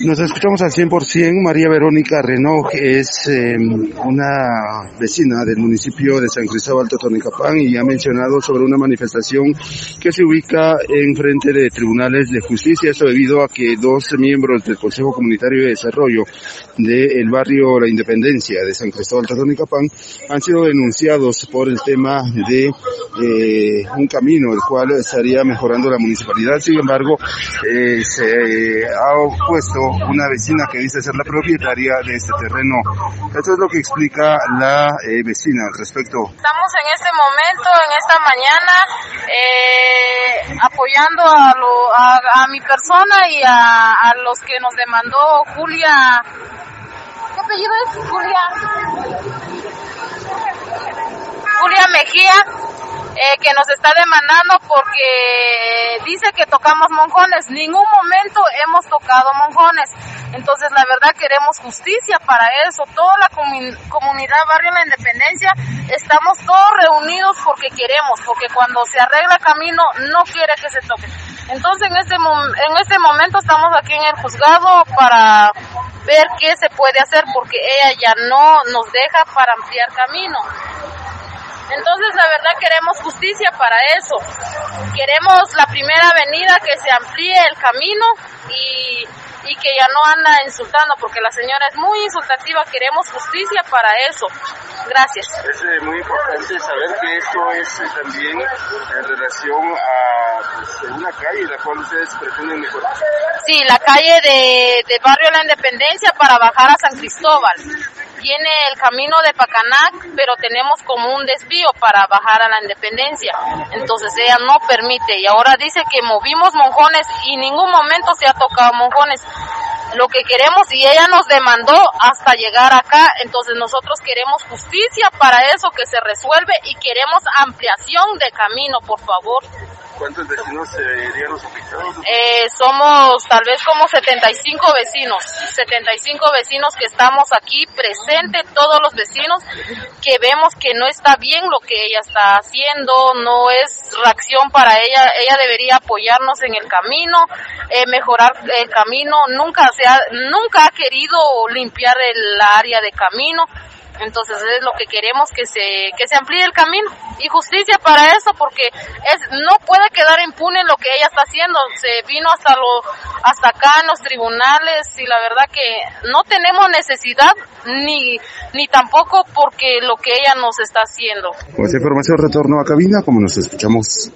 Nos escuchamos al 100%. María Verónica Renault es em, una vecina del municipio de San Cristóbal Totonicapán y ha mencionado sobre una manifestación que se ubica en frente de tribunales de justicia. Esto debido a que dos miembros del Consejo Comunitario de Desarrollo del barrio La Independencia de San Cristóbal Totonicapán han sido denunciados por el tema de eh, un camino el cual estaría mejorando la municipalidad. Sin embargo, eh, se ha opuesto una vecina que dice ser la propietaria de este terreno. Esto es lo que explica la eh, vecina al respecto. Estamos en este momento, en esta mañana, eh, apoyando a, mi persona y a, a los que nos demandó Julia. ¿Qué apellido es? Julia eh, que nos está demandando porque dice que tocamos monjones. Ningún momento hemos tocado monjones. Entonces, la verdad, queremos justicia para eso. Toda la comun comunidad Barrio La Independencia estamos todos reunidos porque queremos, porque cuando se arregla camino no quiere que se toque. Entonces, en este, en este momento estamos aquí en el juzgado para ver qué se puede hacer porque ella ya no nos deja para ampliar camino. Entonces, la verdad, queremos justicia para eso. Queremos la primera avenida que se amplíe el camino y, y que ya no anda insultando, porque la señora es muy insultativa. Queremos justicia para eso. Gracias. Es eh, muy importante saber que esto es eh, también en relación a pues, una calle la cual ustedes pretenden mejorar. Sí, la calle de, de Barrio La Independencia para bajar a San Cristóbal tiene el camino de Pacanac, pero tenemos como un desvío para bajar a la independencia. Entonces ella no permite y ahora dice que movimos monjones y en ningún momento se ha tocado monjones. Lo que queremos y ella nos demandó hasta llegar acá, entonces nosotros queremos justicia para eso que se resuelve y queremos ampliación de camino, por favor. ¿Cuántos vecinos serían los afectados? Eh, somos tal vez como 75 vecinos, 75 vecinos que estamos aquí presentes, todos los vecinos que vemos que no está bien lo que ella está haciendo, no es reacción para ella, ella debería apoyarnos en el camino, eh, mejorar el camino, nunca se ha, nunca ha querido limpiar el área de camino, entonces es lo que queremos que se que se amplíe el camino. Y justicia para eso porque es no puede quedar impune lo que ella está haciendo. Se vino hasta lo hasta acá en los tribunales y la verdad que no tenemos necesidad ni ni tampoco porque lo que ella nos está haciendo. Con esa información retorno a cabina como nos escuchamos